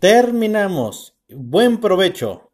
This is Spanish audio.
Terminamos. Buen provecho.